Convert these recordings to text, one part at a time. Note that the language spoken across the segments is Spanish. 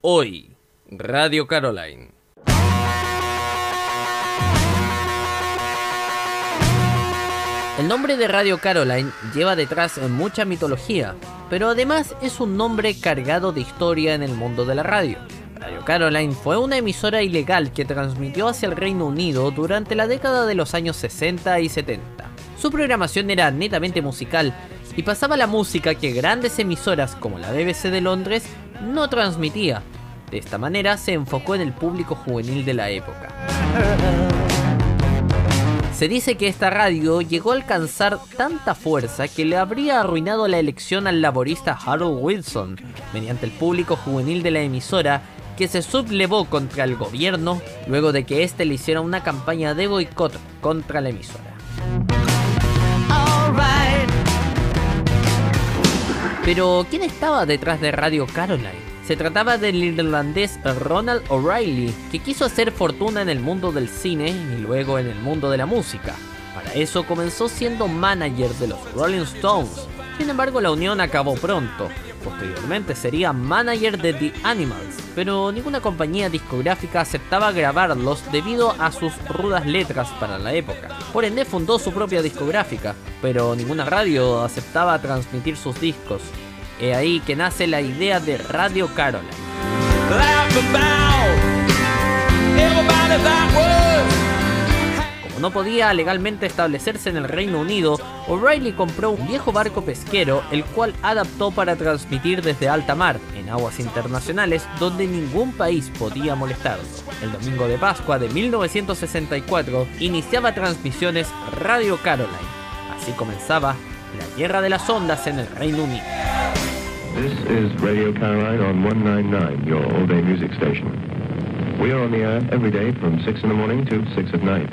Hoy, Radio Caroline. El nombre de Radio Caroline lleva detrás mucha mitología, pero además es un nombre cargado de historia en el mundo de la radio. Radio Caroline fue una emisora ilegal que transmitió hacia el Reino Unido durante la década de los años 60 y 70. Su programación era netamente musical y pasaba la música que grandes emisoras como la BBC de Londres no transmitía. De esta manera se enfocó en el público juvenil de la época. Se dice que esta radio llegó a alcanzar tanta fuerza que le habría arruinado la elección al laborista Harold Wilson, mediante el público juvenil de la emisora que se sublevó contra el gobierno luego de que éste le hiciera una campaña de boicot contra la emisora. Pero, ¿quién estaba detrás de Radio Caroline? Se trataba del irlandés Ronald O'Reilly, que quiso hacer fortuna en el mundo del cine y luego en el mundo de la música. Para eso comenzó siendo manager de los Rolling Stones. Sin embargo, la unión acabó pronto. Posteriormente sería manager de The Animals, pero ninguna compañía discográfica aceptaba grabarlos debido a sus rudas letras para la época. Por ende fundó su propia discográfica, pero ninguna radio aceptaba transmitir sus discos. Es ahí que nace la idea de Radio Caroline. No podía legalmente establecerse en el Reino Unido, O'Reilly compró un viejo barco pesquero, el cual adaptó para transmitir desde alta mar, en aguas internacionales, donde ningún país podía molestarlo. El domingo de Pascua de 1964 iniciaba transmisiones Radio Caroline. Así comenzaba la guerra de las ondas en el Reino Unido. This is Radio Caroline on 199, your all-day music station. We are on the air every day from 6 in the morning to 6 at night.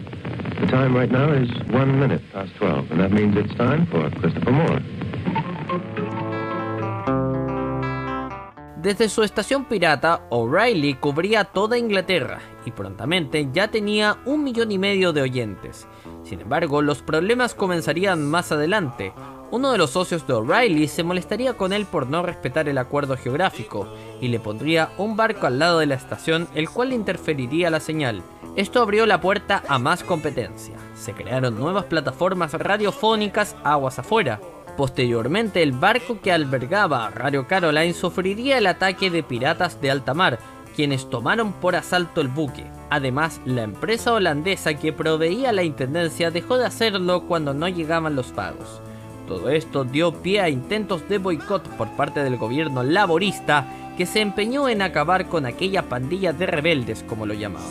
The time right now is 1 minute past 12, and that means it's time for Christopher Moore. Desde su estación pirata, O'Reilly cubría toda Inglaterra y prontamente ya tenía un millón y medio de oyentes. Sin embargo, los problemas comenzarían más adelante. Uno de los socios de O'Reilly se molestaría con él por no respetar el acuerdo geográfico y le pondría un barco al lado de la estación el cual interferiría la señal. Esto abrió la puerta a más competencia. Se crearon nuevas plataformas radiofónicas aguas afuera. Posteriormente, el barco que albergaba a Radio Caroline sufriría el ataque de piratas de alta mar, quienes tomaron por asalto el buque. Además, la empresa holandesa que proveía la intendencia dejó de hacerlo cuando no llegaban los pagos. Todo esto dio pie a intentos de boicot por parte del gobierno laborista que se empeñó en acabar con aquella pandilla de rebeldes como lo llamaban.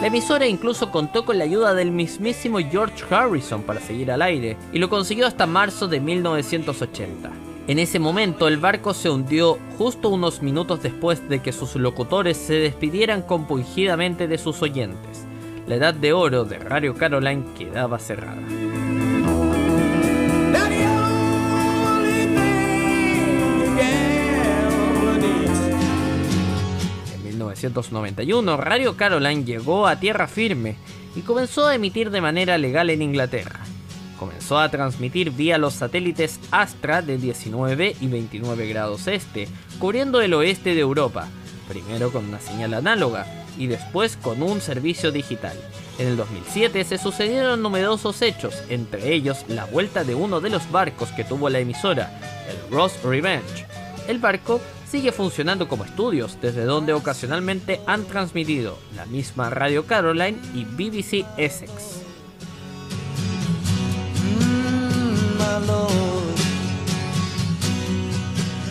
La emisora incluso contó con la ayuda del mismísimo George Harrison para seguir al aire, y lo consiguió hasta marzo de 1980. En ese momento el barco se hundió justo unos minutos después de que sus locutores se despidieran compungidamente de sus oyentes. La edad de oro de Radio Caroline quedaba cerrada. En 1991, Radio Caroline llegó a tierra firme y comenzó a emitir de manera legal en Inglaterra comenzó a transmitir vía los satélites Astra de 19 y 29 grados este, cubriendo el oeste de Europa, primero con una señal análoga y después con un servicio digital. En el 2007 se sucedieron numerosos hechos, entre ellos la vuelta de uno de los barcos que tuvo la emisora, el Ross Revenge. El barco sigue funcionando como estudios, desde donde ocasionalmente han transmitido la misma Radio Caroline y BBC Essex.